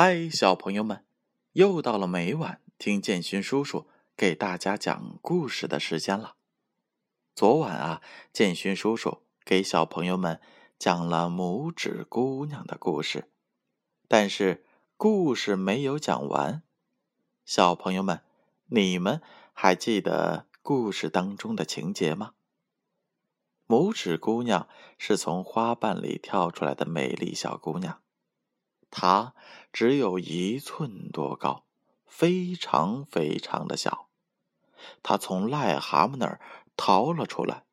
嗨，小朋友们，又到了每晚听建勋叔叔给大家讲故事的时间了。昨晚啊，建勋叔叔给小朋友们讲了拇指姑娘的故事，但是故事没有讲完。小朋友们，你们还记得故事当中的情节吗？拇指姑娘是从花瓣里跳出来的美丽小姑娘。它只有一寸多高，非常非常的小。它从癞蛤蟆那儿逃了出来，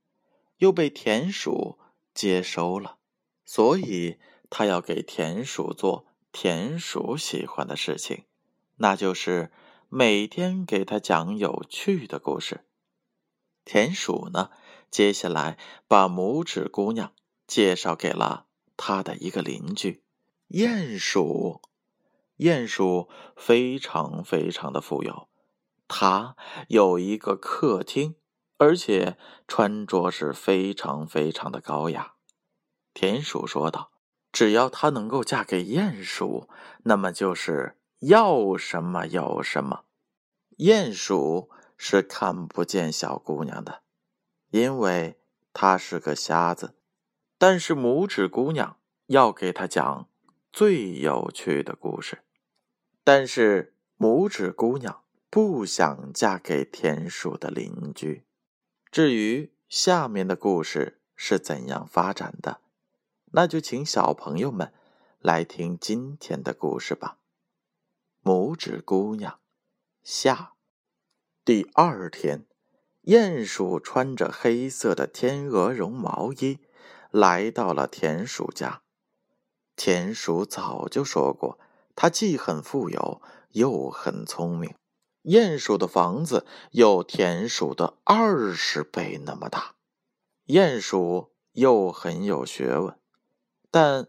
又被田鼠接收了，所以它要给田鼠做田鼠喜欢的事情，那就是每天给它讲有趣的故事。田鼠呢，接下来把拇指姑娘介绍给了他的一个邻居。鼹鼠，鼹鼠非常非常的富有，它有一个客厅，而且穿着是非常非常的高雅。田鼠说道：“只要她能够嫁给鼹鼠，那么就是要什么有什么。”鼹鼠是看不见小姑娘的，因为他是个瞎子。但是拇指姑娘要给他讲。最有趣的故事，但是拇指姑娘不想嫁给田鼠的邻居。至于下面的故事是怎样发展的，那就请小朋友们来听今天的故事吧。拇指姑娘下第二天，鼹鼠穿着黑色的天鹅绒毛衣来到了田鼠家。田鼠早就说过，它既很富有，又很聪明。鼹鼠的房子有田鼠的二十倍那么大。鼹鼠又很有学问，但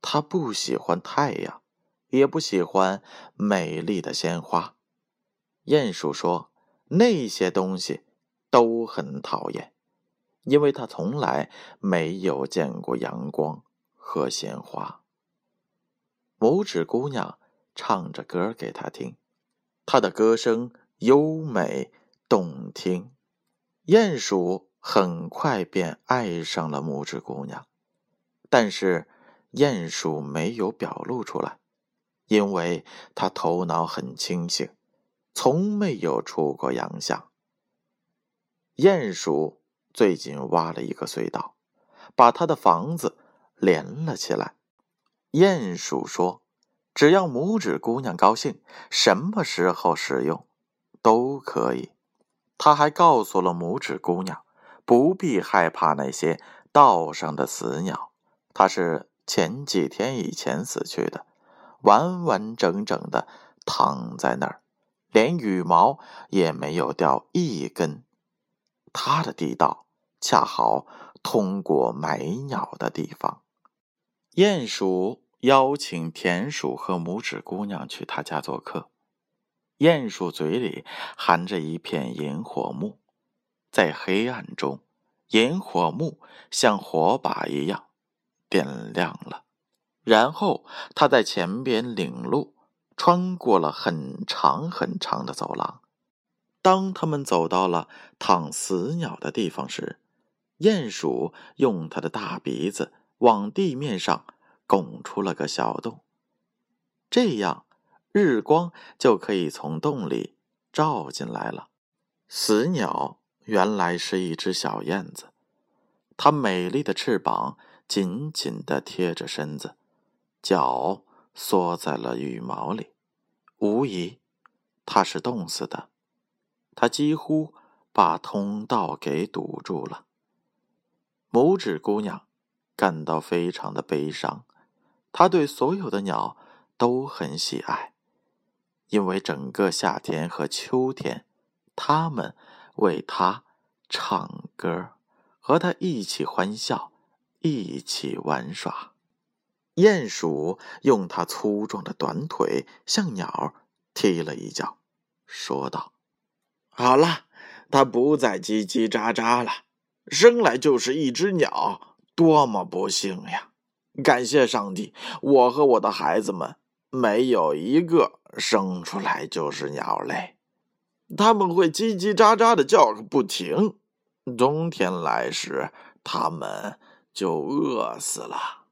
它不喜欢太阳，也不喜欢美丽的鲜花。鼹鼠说：“那些东西都很讨厌，因为它从来没有见过阳光和鲜花。”拇指姑娘唱着歌给他听，她的歌声优美动听。鼹鼠很快便爱上了拇指姑娘，但是鼹鼠没有表露出来，因为他头脑很清醒，从没有出过洋相。鼹鼠最近挖了一个隧道，把他的房子连了起来。鼹鼠说：“只要拇指姑娘高兴，什么时候使用都可以。”他还告诉了拇指姑娘，不必害怕那些道上的死鸟，它是前几天以前死去的，完完整整的躺在那儿，连羽毛也没有掉一根。它的地道恰好通过埋鸟的地方。鼹鼠邀请田鼠和拇指姑娘去他家做客。鼹鼠嘴里含着一片萤火木，在黑暗中，萤火木像火把一样点亮了。然后他在前边领路，穿过了很长很长的走廊。当他们走到了躺死鸟的地方时，鼹鼠用他的大鼻子。往地面上拱出了个小洞，这样日光就可以从洞里照进来了。死鸟原来是一只小燕子，它美丽的翅膀紧紧的贴着身子，脚缩在了羽毛里，无疑它是冻死的。它几乎把通道给堵住了。拇指姑娘。感到非常的悲伤，他对所有的鸟都很喜爱，因为整个夏天和秋天，它们为他唱歌，和他一起欢笑，一起玩耍。鼹鼠用它粗壮的短腿向鸟踢了一脚，说道：“好了，它不再叽叽喳喳了，生来就是一只鸟。”多么不幸呀！感谢上帝，我和我的孩子们没有一个生出来就是鸟类，他们会叽叽喳喳的叫个不停。冬天来时，他们就饿死了。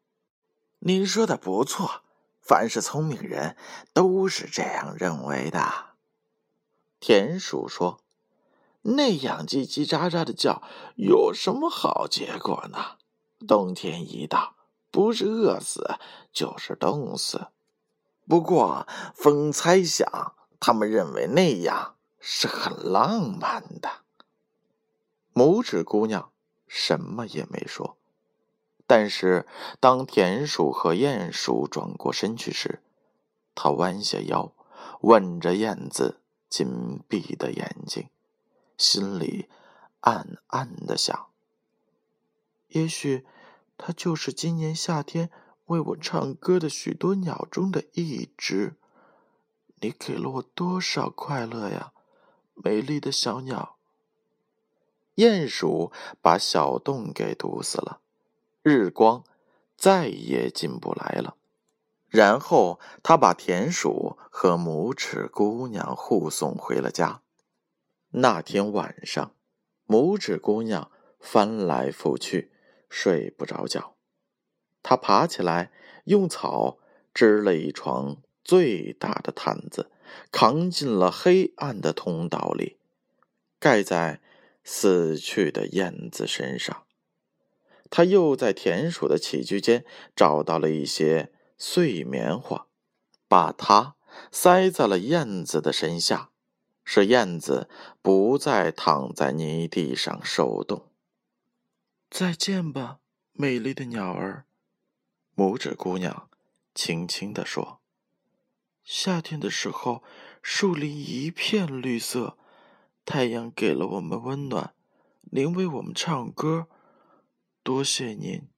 您说的不错，凡是聪明人都是这样认为的。田鼠说：“那样叽叽喳喳的叫，有什么好结果呢？冬天一到，不是饿死，就是冻死。不过，风猜想，他们认为那样是很浪漫的。”拇指姑娘什么也没说。但是，当田鼠和鼹鼠转过身去时，他弯下腰，吻着燕子紧闭的眼睛，心里暗暗的想：也许，它就是今年夏天为我唱歌的许多鸟中的一只。你给了我多少快乐呀，美丽的小鸟！鼹鼠把小洞给堵死了。日光再也进不来了。然后他把田鼠和拇指姑娘护送回了家。那天晚上，拇指姑娘翻来覆去睡不着觉。他爬起来，用草织了一床最大的毯子，扛进了黑暗的通道里，盖在死去的燕子身上。他又在田鼠的起居间找到了一些碎棉花，把它塞在了燕子的身下，使燕子不再躺在泥地上受冻。再见吧，美丽的鸟儿，拇指姑娘轻轻地说：“夏天的时候，树林一片绿色，太阳给了我们温暖，您为我们唱歌。”多谢您，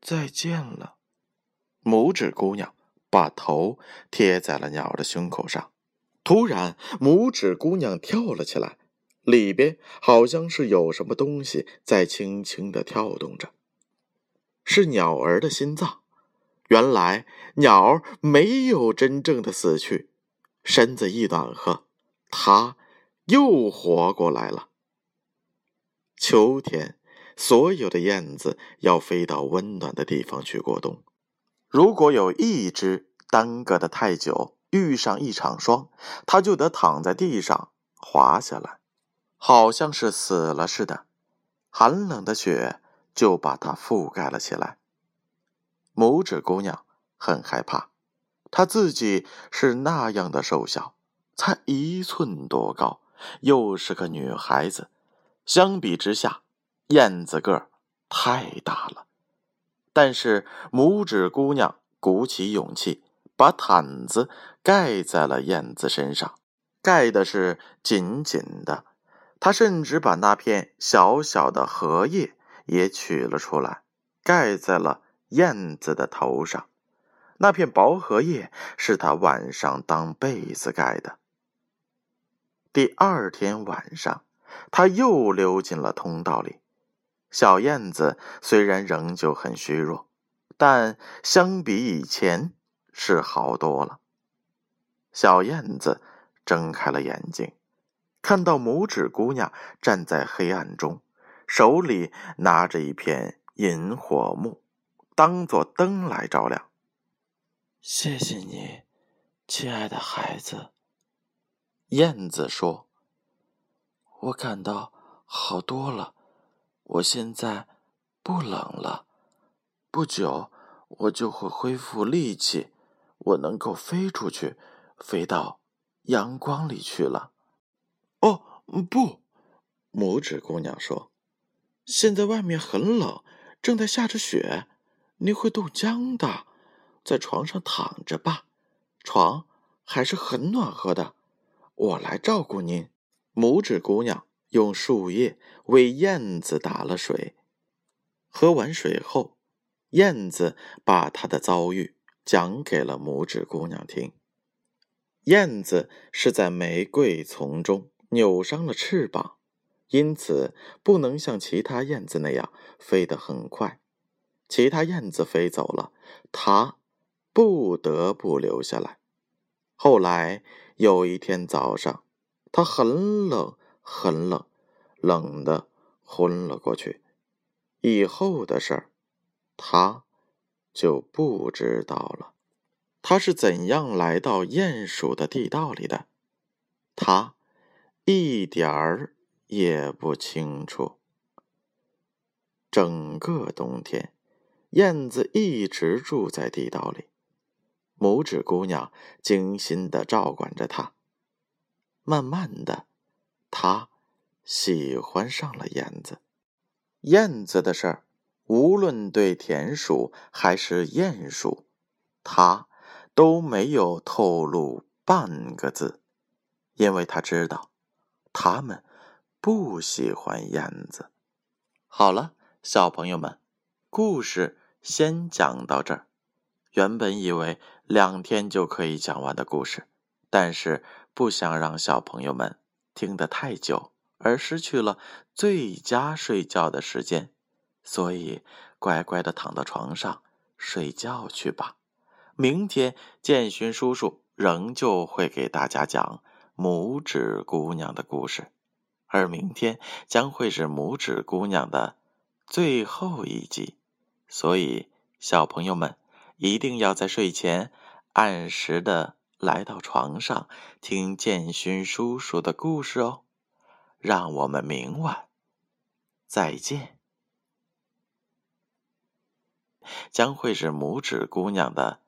再见了。拇指姑娘把头贴在了鸟的胸口上。突然，拇指姑娘跳了起来，里边好像是有什么东西在轻轻的跳动着，是鸟儿的心脏。原来鸟儿没有真正的死去，身子一暖和，它又活过来了。秋天。所有的燕子要飞到温暖的地方去过冬。如果有一只耽搁的太久，遇上一场霜，它就得躺在地上滑下来，好像是死了似的。寒冷的雪就把它覆盖了起来。拇指姑娘很害怕，她自己是那样的瘦小，才一寸多高，又是个女孩子，相比之下。燕子个儿太大了，但是拇指姑娘鼓起勇气，把毯子盖在了燕子身上，盖的是紧紧的。他甚至把那片小小的荷叶也取了出来，盖在了燕子的头上。那片薄荷叶是他晚上当被子盖的。第二天晚上，他又溜进了通道里。小燕子虽然仍旧很虚弱，但相比以前是好多了。小燕子睁开了眼睛，看到拇指姑娘站在黑暗中，手里拿着一片引火木，当做灯来照亮。谢谢你，亲爱的孩子。燕子说：“我感到好多了。”我现在不冷了，不久我就会恢复力气，我能够飞出去，飞到阳光里去了。哦，不，拇指姑娘说：“现在外面很冷，正在下着雪，你会冻僵的。在床上躺着吧，床还是很暖和的。我来照顾您。”拇指姑娘。用树叶为燕子打了水，喝完水后，燕子把她的遭遇讲给了拇指姑娘听。燕子是在玫瑰丛中扭伤了翅膀，因此不能像其他燕子那样飞得很快。其他燕子飞走了，它不得不留下来。后来有一天早上，他很冷，很冷，冷的昏了过去。以后的事儿，他就不知道了。他是怎样来到鼹鼠的地道里的？他一点儿也不清楚。整个冬天，燕子一直住在地道里。拇指姑娘精心的照管着它。慢慢的，她喜欢上了燕子。燕子的事儿，无论对田鼠还是鼹鼠，它都没有透露半个字，因为他知道，他们不喜欢燕子。好了，小朋友们，故事先讲到这儿。原本以为两天就可以讲完的故事，但是不想让小朋友们听得太久，而失去了最佳睡觉的时间，所以乖乖的躺到床上睡觉去吧。明天建勋叔叔仍旧会给大家讲拇指姑娘的故事，而明天将会是拇指姑娘的最后一集，所以小朋友们。一定要在睡前按时的来到床上听建勋叔叔的故事哦。让我们明晚再见。将会是拇指姑娘的。